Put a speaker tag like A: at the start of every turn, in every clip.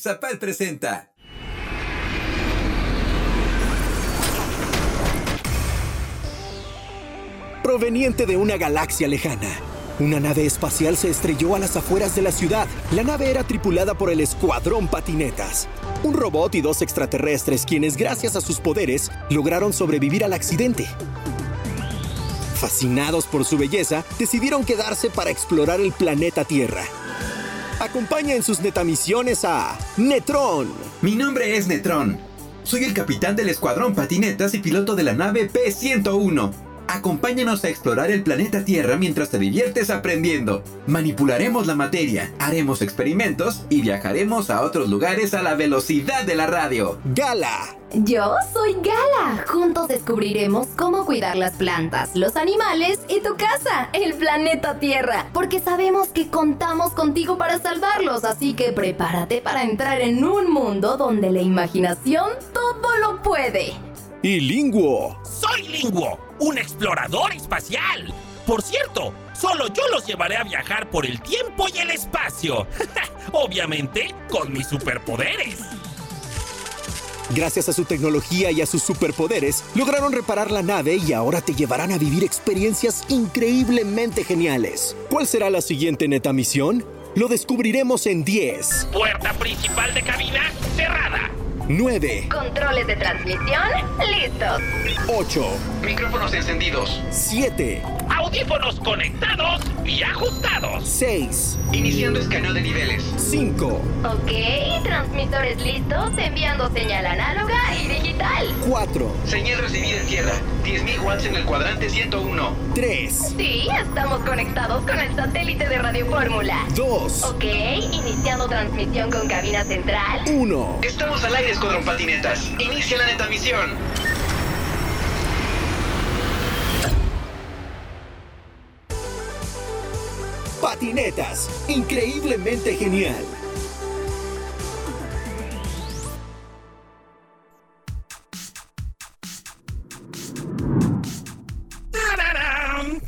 A: Zapal presenta.
B: Proveniente de una galaxia lejana, una nave espacial se estrelló a las afueras de la ciudad. La nave era tripulada por el Escuadrón Patinetas, un robot y dos extraterrestres quienes gracias a sus poderes lograron sobrevivir al accidente. Fascinados por su belleza, decidieron quedarse para explorar el planeta Tierra. Acompaña en sus netamisiones a Netron.
A: Mi nombre es Netron. Soy el capitán del Escuadrón Patinetas y piloto de la nave P-101. Acompáñanos a explorar el planeta Tierra mientras te diviertes aprendiendo. Manipularemos la materia, haremos experimentos y viajaremos a otros lugares a la velocidad de la radio.
B: Gala.
C: Yo soy Gala. Juntos descubriremos cómo cuidar las plantas, los animales y tu casa, el planeta Tierra. Porque sabemos que contamos contigo para salvarlos, así que prepárate para entrar en un mundo donde la imaginación todo lo puede.
B: Y Linguo.
D: Soy Linguo, un explorador espacial. Por cierto, solo yo los llevaré a viajar por el tiempo y el espacio. Obviamente, con mis superpoderes.
B: Gracias a su tecnología y a sus superpoderes, lograron reparar la nave y ahora te llevarán a vivir experiencias increíblemente geniales. ¿Cuál será la siguiente neta misión? Lo descubriremos en 10,
D: Puerta principal de cabina cerrada.
B: 9,
C: Controles de transmisión listos.
B: 8,
A: Micrófonos encendidos.
B: 7,
D: Audífonos conectados y ajustados.
B: 6,
A: Iniciando escaneo de niveles.
B: 5,
C: Ok, transmisores listos, enviando señal análoga y digital.
B: 4,
A: Señal recibida en tierra. 10.000 watts en el cuadrante 101.
B: 3,
C: Sí, estamos conectados con el satélite de Radio Fórmula.
B: 2,
C: Ok, iniciando transmisión con cabina central.
B: 1.
A: Estamos al aire, Escuadrón Patinetas. Inicia la neta misión.
B: Patinetas, increíblemente genial.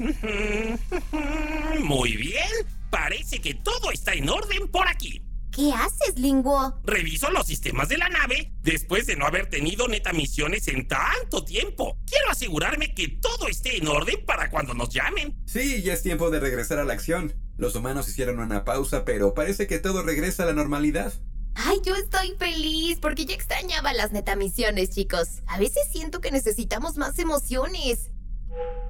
D: Muy bien. Parece que todo está en orden por aquí.
C: ¿Qué haces, Linguo?
D: Reviso los sistemas de la nave después de no haber tenido neta misiones en tanto tiempo. Quiero asegurarme que todo esté en orden para cuando nos llamen.
A: Sí, ya es tiempo de regresar a la acción. Los humanos hicieron una pausa, pero parece que todo regresa a la normalidad.
C: Ay, yo estoy feliz porque ya extrañaba las netamisiones, chicos. A veces siento que necesitamos más emociones.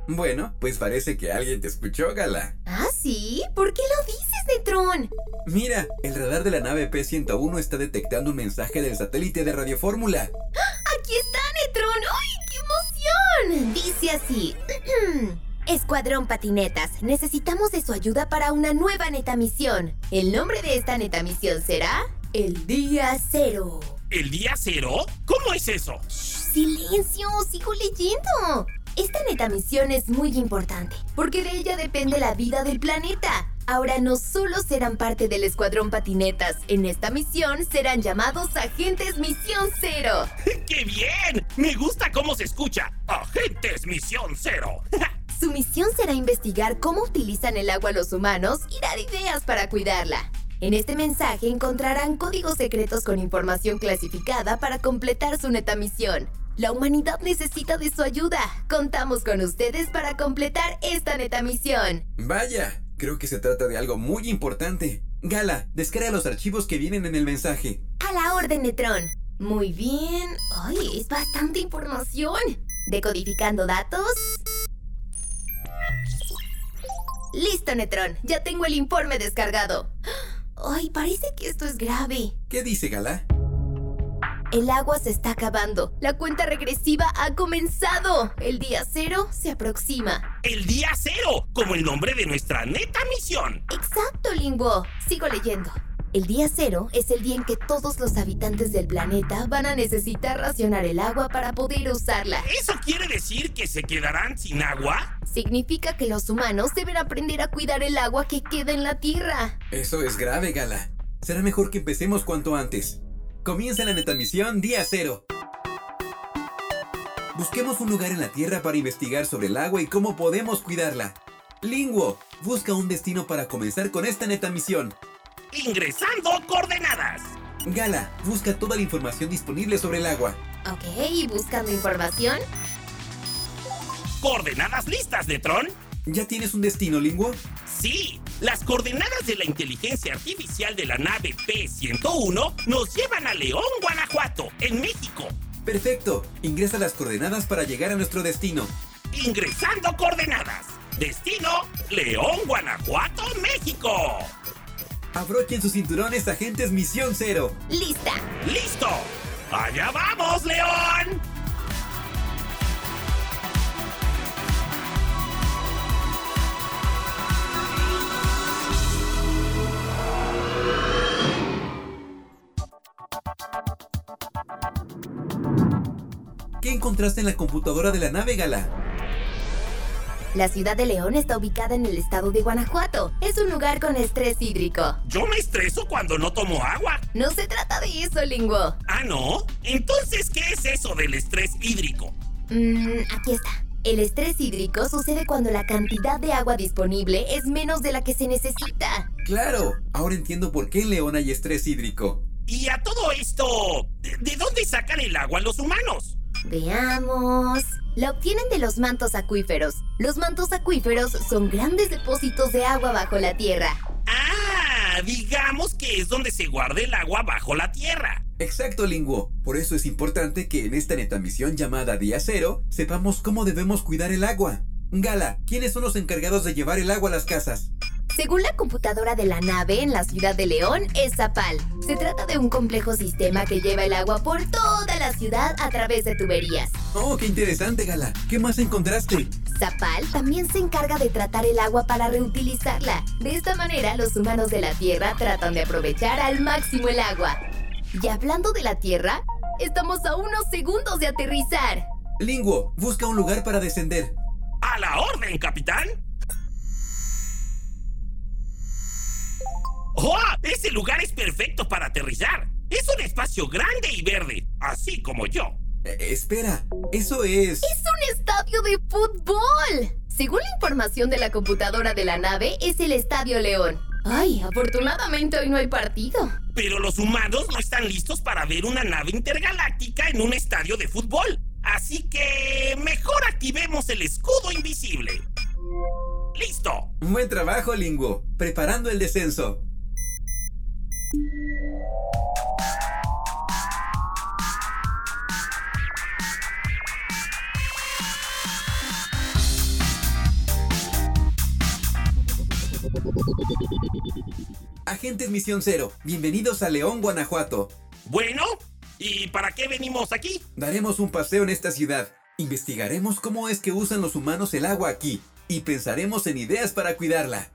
A: Bueno, pues parece que alguien te escuchó, Gala.
C: ¿Ah, sí? ¿Por qué lo dices, Netron?
A: Mira, el radar de la nave P-101 está detectando un mensaje del satélite de Radio Fórmula.
C: ¡Aquí está, Netron! ¡Ay, qué emoción! Dice así. Escuadrón Patinetas, necesitamos de su ayuda para una nueva netamisión. El nombre de esta netamisión será... El Día Cero.
D: ¿El día cero? ¿Cómo es eso?
C: ¡Silencio! ¡Sigo leyendo! Esta netamisión es muy importante, porque de ella depende la vida del planeta. Ahora no solo serán parte del Escuadrón Patinetas, en esta misión serán llamados Agentes Misión Cero.
D: ¡Qué bien! Me gusta cómo se escucha. Agentes Misión Cero.
C: Su misión será investigar cómo utilizan el agua los humanos y dar ideas para cuidarla. En este mensaje encontrarán códigos secretos con información clasificada para completar su netamisión. La humanidad necesita de su ayuda. Contamos con ustedes para completar esta netamisión.
A: Vaya, creo que se trata de algo muy importante. Gala, descarga los archivos que vienen en el mensaje.
C: A la orden, Netron. Muy bien. Ay, es bastante información. Decodificando datos. Listo, Netron. Ya tengo el informe descargado. Ay, parece que esto es grave.
A: ¿Qué dice Gala?
C: El agua se está acabando. La cuenta regresiva ha comenzado. El día cero se aproxima.
D: El día cero, como el nombre de nuestra neta misión.
C: Exacto, Limbo. Sigo leyendo. El día cero es el día en que todos los habitantes del planeta van a necesitar racionar el agua para poder usarla.
D: ¿Eso quiere decir que se quedarán sin agua?
C: Significa que los humanos deben aprender a cuidar el agua que queda en la Tierra.
A: Eso es grave, Gala. Será mejor que empecemos cuanto antes. Comienza la netamisión día cero. Busquemos un lugar en la Tierra para investigar sobre el agua y cómo podemos cuidarla. Linguo, busca un destino para comenzar con esta netamisión.
D: Ingresando coordenadas.
A: Gala, busca toda la información disponible sobre el agua.
C: Ok, buscando información.
D: ¿Coordenadas listas, Netron?
A: ¿Ya tienes un destino, Linguo?
D: Sí, las coordenadas de la inteligencia artificial de la nave P-101 nos llevan a León, Guanajuato, en México.
A: Perfecto. Ingresa las coordenadas para llegar a nuestro destino.
D: Ingresando coordenadas. Destino, León, Guanajuato, México.
A: Abrochen sus cinturones, agentes Misión Cero.
C: ¡Lista!
D: ¡Listo! ¡Allá vamos, León!
A: ¿Qué encontraste en la computadora de la nave, Gala?
C: La ciudad de León está ubicada en el estado de Guanajuato. Es un lugar con estrés hídrico.
D: Yo me estreso cuando no tomo agua.
C: No se trata de eso, Linguo.
D: Ah, ¿no? Entonces, ¿qué es eso del estrés hídrico?
C: Mmm, aquí está. El estrés hídrico sucede cuando la cantidad de agua disponible es menos de la que se necesita.
A: Claro, ahora entiendo por qué en León hay estrés hídrico.
D: Y a todo esto, ¿de, de dónde sacan el agua los humanos?
C: Veamos. La obtienen de los mantos acuíferos. Los mantos acuíferos son grandes depósitos de agua bajo la tierra.
D: Ah, digamos que es donde se guarda el agua bajo la tierra.
A: Exacto, Linguo. Por eso es importante que en esta netamisión llamada Día Cero sepamos cómo debemos cuidar el agua. Gala, ¿quiénes son los encargados de llevar el agua a las casas?
C: Según la computadora de la nave en la ciudad de León, es Zapal. Se trata de un complejo sistema que lleva el agua por toda la ciudad a través de tuberías.
A: Oh, qué interesante, Gala. ¿Qué más encontraste?
C: Zapal también se encarga de tratar el agua para reutilizarla. De esta manera, los humanos de la Tierra tratan de aprovechar al máximo el agua. Y hablando de la Tierra, estamos a unos segundos de aterrizar.
A: Linguo, busca un lugar para descender.
D: ¡A la orden, capitán! ¡Oh! Ese lugar es perfecto para aterrizar. Es un espacio grande y verde, así como yo.
A: Eh, espera, eso es...
C: ¡Es un estadio de fútbol! Según la información de la computadora de la nave, es el Estadio León. Ay, afortunadamente hoy no hay partido.
D: Pero los humanos no están listos para ver una nave intergaláctica en un estadio de fútbol. Así que mejor activemos el escudo invisible. ¡Listo!
A: Buen trabajo, Linguo. Preparando el descenso. Agentes Misión Cero, bienvenidos a León, Guanajuato.
D: Bueno, ¿y para qué venimos aquí?
A: Daremos un paseo en esta ciudad. Investigaremos cómo es que usan los humanos el agua aquí y pensaremos en ideas para cuidarla.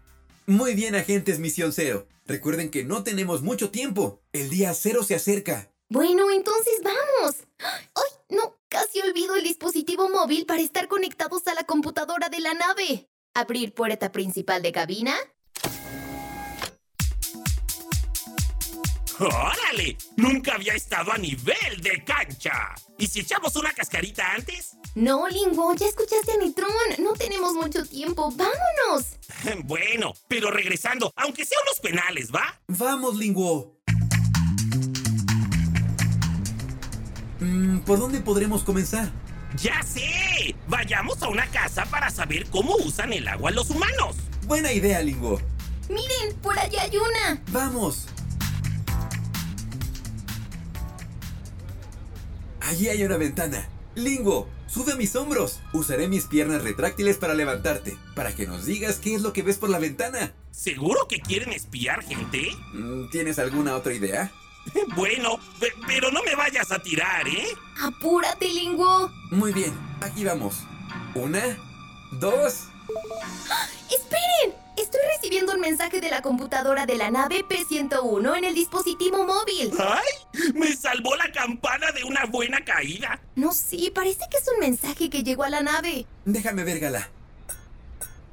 A: Muy bien, agentes Misión Cero. Recuerden que no tenemos mucho tiempo. El día cero se acerca.
C: Bueno, entonces vamos. ¡Ay, no! Casi olvido el dispositivo móvil para estar conectados a la computadora de la nave. Abrir puerta principal de cabina.
D: ¡Órale! Nunca había estado a nivel de cancha. ¿Y si echamos una cascarita antes?
C: No, Lingo, ya escuchaste a Neutron. No tenemos mucho tiempo. ¡Vámonos!
D: Bueno, pero regresando, aunque sean los penales, ¿va?
A: Vamos, Linguo. Mm, ¿Por dónde podremos comenzar?
D: ¡Ya sé! Vayamos a una casa para saber cómo usan el agua los humanos.
A: Buena idea, Linguo.
C: Miren, por allá hay una.
A: Vamos. Allí hay una ventana. Linguo, sube a mis hombros. Usaré mis piernas retráctiles para levantarte, para que nos digas qué es lo que ves por la ventana.
D: ¿Seguro que quieren espiar gente?
A: Mm, ¿Tienes alguna otra idea?
D: Bueno, pe- pero no me vayas a tirar, ¿eh?
C: Apúrate, Lingo.
A: Muy bien, aquí vamos. Una, dos.
C: ¡Esperen! Recibiendo un mensaje de la computadora de la nave P-101 en el dispositivo móvil.
D: ¡Ay! Me salvó la campana de una buena caída.
C: No sé, parece que es un mensaje que llegó a la nave.
A: Déjame ver, Gala.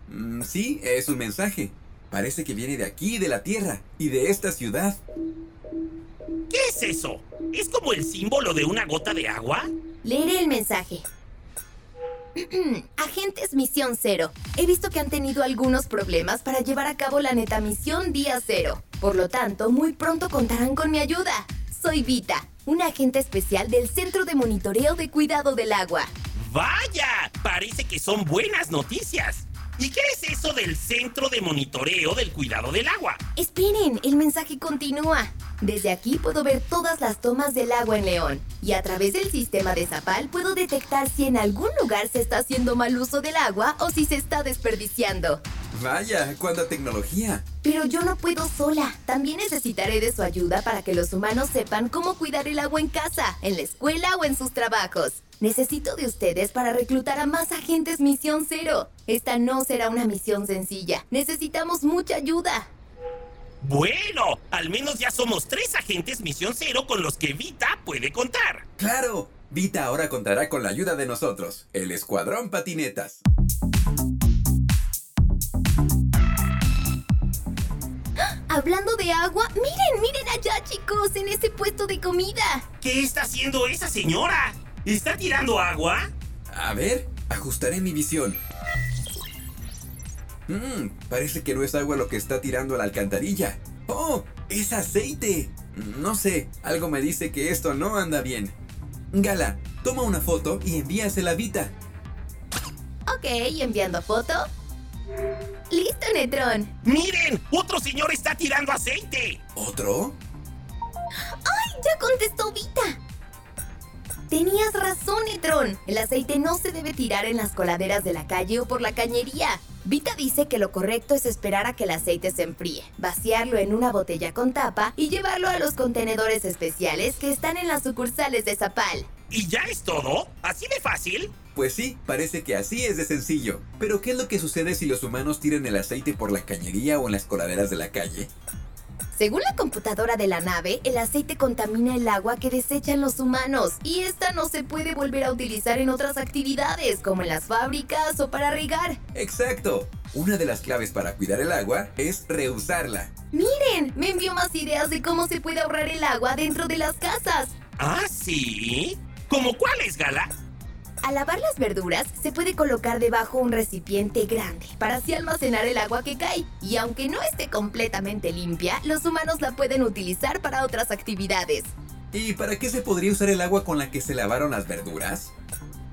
A: Mm, sí, es un mensaje. Parece que viene de aquí, de la Tierra, y de esta ciudad.
D: ¿Qué es eso? ¿Es como el símbolo de una gota de agua?
C: Leeré el mensaje. Agentes Misión Cero. He visto que han tenido algunos problemas para llevar a cabo la neta misión Día Cero. Por lo tanto, muy pronto contarán con mi ayuda. Soy Vita, una agente especial del Centro de Monitoreo de Cuidado del Agua.
D: ¡Vaya! Parece que son buenas noticias. ¿Y qué es eso del Centro de Monitoreo del Cuidado del Agua?
C: Esperen, el mensaje continúa. Desde aquí puedo ver todas las tomas del agua en León y a través del sistema de Zapal puedo detectar si en algún lugar se está haciendo mal uso del agua o si se está desperdiciando.
A: Vaya, cuánta tecnología.
C: Pero yo no puedo sola. También necesitaré de su ayuda para que los humanos sepan cómo cuidar el agua en casa, en la escuela o en sus trabajos. Necesito de ustedes para reclutar a más agentes Misión Cero. Esta no será una misión sencilla. Necesitamos mucha ayuda.
D: Bueno, al menos ya somos tres agentes Misión Cero con los que Vita puede contar.
A: Claro, Vita ahora contará con la ayuda de nosotros, el Escuadrón Patinetas.
C: Hablando de agua, miren, miren allá chicos, en ese puesto de comida.
D: ¿Qué está haciendo esa señora? ¿Está tirando agua?
A: A ver, ajustaré mi visión. Mmm, parece que no es agua lo que está tirando a la alcantarilla. ¡Oh! ¡Es aceite! No sé, algo me dice que esto no anda bien. Gala, toma una foto y envíasela a Vita.
C: Ok, enviando foto. ¡Listo, Netrón!
D: ¡Miren! ¡Otro señor está tirando aceite!
A: ¿Otro?
C: ¡Ay! Ya contestó Vita. Tenías razón, Netrón. El aceite no se debe tirar en las coladeras de la calle o por la cañería. Vita dice que lo correcto es esperar a que el aceite se enfríe, vaciarlo en una botella con tapa y llevarlo a los contenedores especiales que están en las sucursales de Zapal.
D: ¿Y ya es todo? ¿Así de fácil?
A: Pues sí, parece que así es de sencillo. Pero ¿qué es lo que sucede si los humanos tiran el aceite por la cañería o en las coladeras de la calle?
C: Según la computadora de la nave, el aceite contamina el agua que desechan los humanos y esta no se puede volver a utilizar en otras actividades, como en las fábricas o para regar.
A: Exacto. Una de las claves para cuidar el agua es reusarla.
C: Miren, me envió más ideas de cómo se puede ahorrar el agua dentro de las casas.
D: ¿Ah, sí? ¿Cómo cuáles, Gala?
C: Al lavar las verduras, se puede colocar debajo un recipiente grande para así almacenar el agua que cae. Y aunque no esté completamente limpia, los humanos la pueden utilizar para otras actividades.
A: ¿Y para qué se podría usar el agua con la que se lavaron las verduras?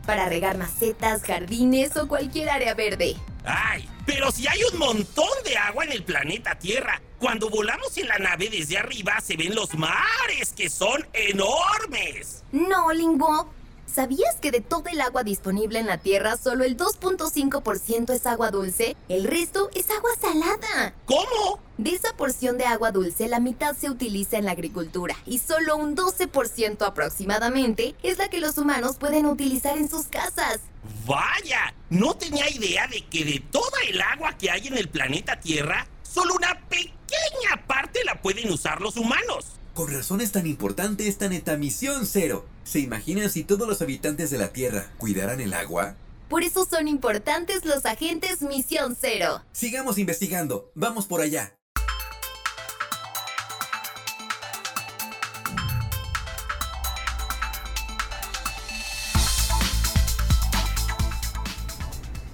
C: Para regar macetas, jardines o cualquier área verde.
D: ¡Ay! Pero si hay un montón de agua en el planeta Tierra. Cuando volamos en la nave desde arriba se ven los mares, que son enormes.
C: No, Lingo. ¿Sabías que de todo el agua disponible en la Tierra solo el 2.5% es agua dulce? El resto es agua salada.
D: ¿Cómo?
C: De esa porción de agua dulce, la mitad se utiliza en la agricultura y solo un 12% aproximadamente es la que los humanos pueden utilizar en sus casas.
D: ¡Vaya! No tenía idea de que de toda el agua que hay en el planeta Tierra, solo una pequeña parte la pueden usar los humanos.
A: Con razón es tan importante esta neta misión cero. ¿Se imaginan si todos los habitantes de la Tierra cuidaran el agua?
C: Por eso son importantes los agentes Misión Cero.
A: Sigamos investigando. Vamos por allá.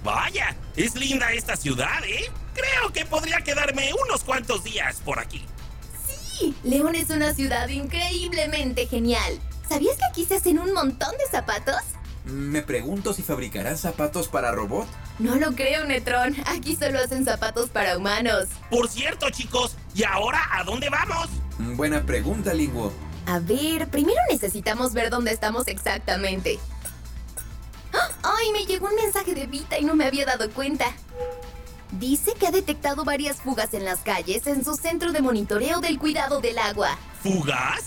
D: Vaya, es linda esta ciudad, ¿eh? Creo que podría quedarme unos cuantos días por aquí.
C: Sí, León es una ciudad increíblemente genial. ¿Sabías que aquí se hacen un montón de zapatos?
A: Me pregunto si fabricarán zapatos para robot.
C: No lo creo, Netrón. Aquí solo hacen zapatos para humanos.
D: Por cierto, chicos, ¿y ahora a dónde vamos?
A: Buena pregunta, Linguo.
C: A ver, primero necesitamos ver dónde estamos exactamente. ¡Ah! ¡Ay! Me llegó un mensaje de Vita y no me había dado cuenta. Dice que ha detectado varias fugas en las calles en su centro de monitoreo del cuidado del agua.
D: ¿Fugas?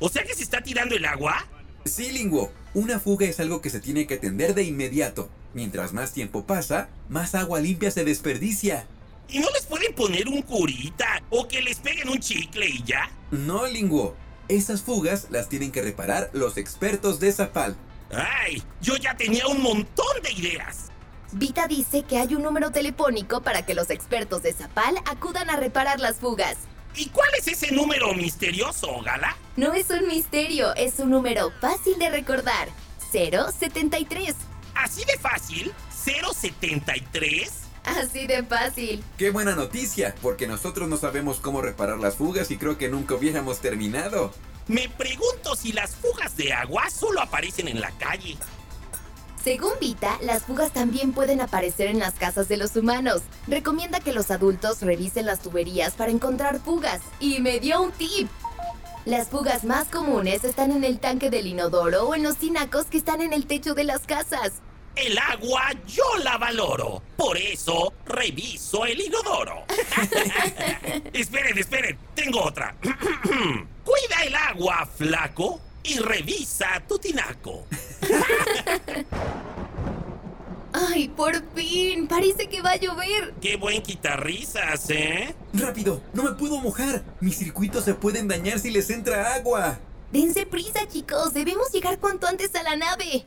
D: ¿O sea que se está tirando el agua?
A: Sí, Linguo. Una fuga es algo que se tiene que atender de inmediato. Mientras más tiempo pasa, más agua limpia se desperdicia.
D: ¿Y no les pueden poner un curita o que les peguen un chicle y ya?
A: No, Linguo. Esas fugas las tienen que reparar los expertos de Zapal.
D: ¡Ay! Yo ya tenía un montón de ideas.
C: Vita dice que hay un número telefónico para que los expertos de Zapal acudan a reparar las fugas.
D: ¿Y cuál es ese número misterioso, Gala?
C: No es un misterio, es un número fácil de recordar. 073.
D: ¿Así de fácil? ¿073?
C: Así de fácil.
A: ¡Qué buena noticia! Porque nosotros no sabemos cómo reparar las fugas y creo que nunca hubiéramos terminado.
D: Me pregunto si las fugas de agua solo aparecen en la calle.
C: Según Vita, las fugas también pueden aparecer en las casas de los humanos. Recomienda que los adultos revisen las tuberías para encontrar fugas. Y me dio un tip. Las fugas más comunes están en el tanque del inodoro o en los tinacos que están en el techo de las casas.
D: El agua yo la valoro. Por eso reviso el inodoro. esperen, esperen. Tengo otra. Cuida el agua, flaco, y revisa tu tinaco.
C: ¡Ay, por fin! Parece que va a llover.
D: Qué buen quitarrisas, ¿eh?
A: ¡Rápido! ¡No me puedo mojar! Mis circuitos se pueden dañar si les entra agua.
C: Dense prisa, chicos. Debemos llegar cuanto antes a la nave.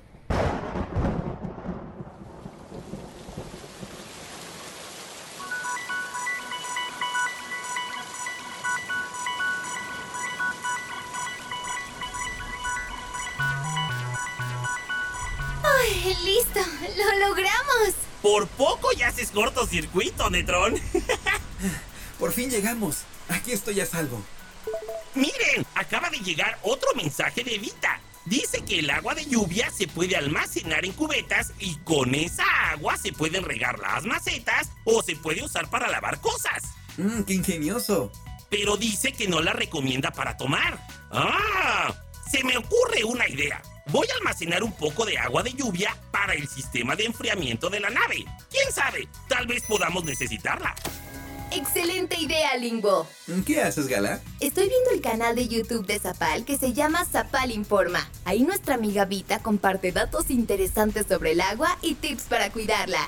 C: Listo! ¡Lo logramos!
D: Por poco ya haces cortocircuito, Netrón.
A: Por fin llegamos. Aquí estoy a salvo.
D: Miren, acaba de llegar otro mensaje de Vita. Dice que el agua de lluvia se puede almacenar en cubetas y con esa agua se pueden regar las macetas o se puede usar para lavar cosas.
A: Mmm, qué ingenioso.
D: Pero dice que no la recomienda para tomar. ¡Ah! Se me ocurre una idea. Voy a almacenar un poco de agua de lluvia para el sistema de enfriamiento de la nave. ¿Quién sabe? Tal vez podamos necesitarla.
C: ¡Excelente idea, Lingbo!
A: ¿Qué haces, Gala?
C: Estoy viendo el canal de YouTube de Zapal que se llama Zapal Informa. Ahí nuestra amiga Vita comparte datos interesantes sobre el agua y tips para cuidarla.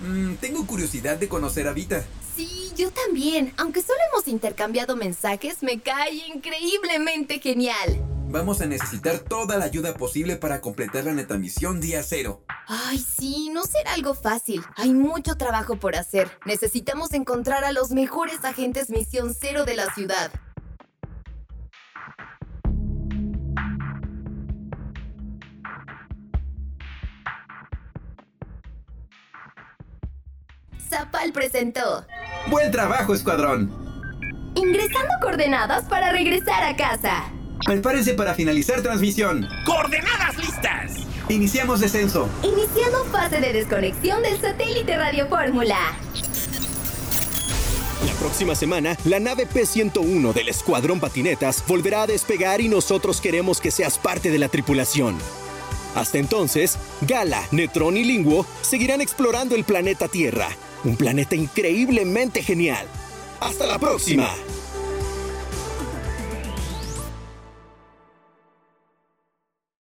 A: Mm, tengo curiosidad de conocer a Vita.
C: Sí, yo también. Aunque solo hemos intercambiado mensajes, me cae increíblemente genial.
A: Vamos a necesitar toda la ayuda posible para completar la netamisión día cero.
C: Ay, sí, no será algo fácil. Hay mucho trabajo por hacer. Necesitamos encontrar a los mejores agentes misión cero de la ciudad. Zapal presentó.
A: ¡Buen trabajo, escuadrón!
C: Ingresando coordenadas para regresar a casa.
A: Prepárense para finalizar transmisión.
D: ¡Coordenadas listas!
A: Iniciamos descenso.
C: Iniciando fase de desconexión del satélite Radio Fórmula.
B: La próxima semana, la nave P-101 del Escuadrón Patinetas volverá a despegar y nosotros queremos que seas parte de la tripulación. Hasta entonces, Gala, Netrón y Linguo seguirán explorando el planeta Tierra, un planeta increíblemente genial. ¡Hasta la próxima!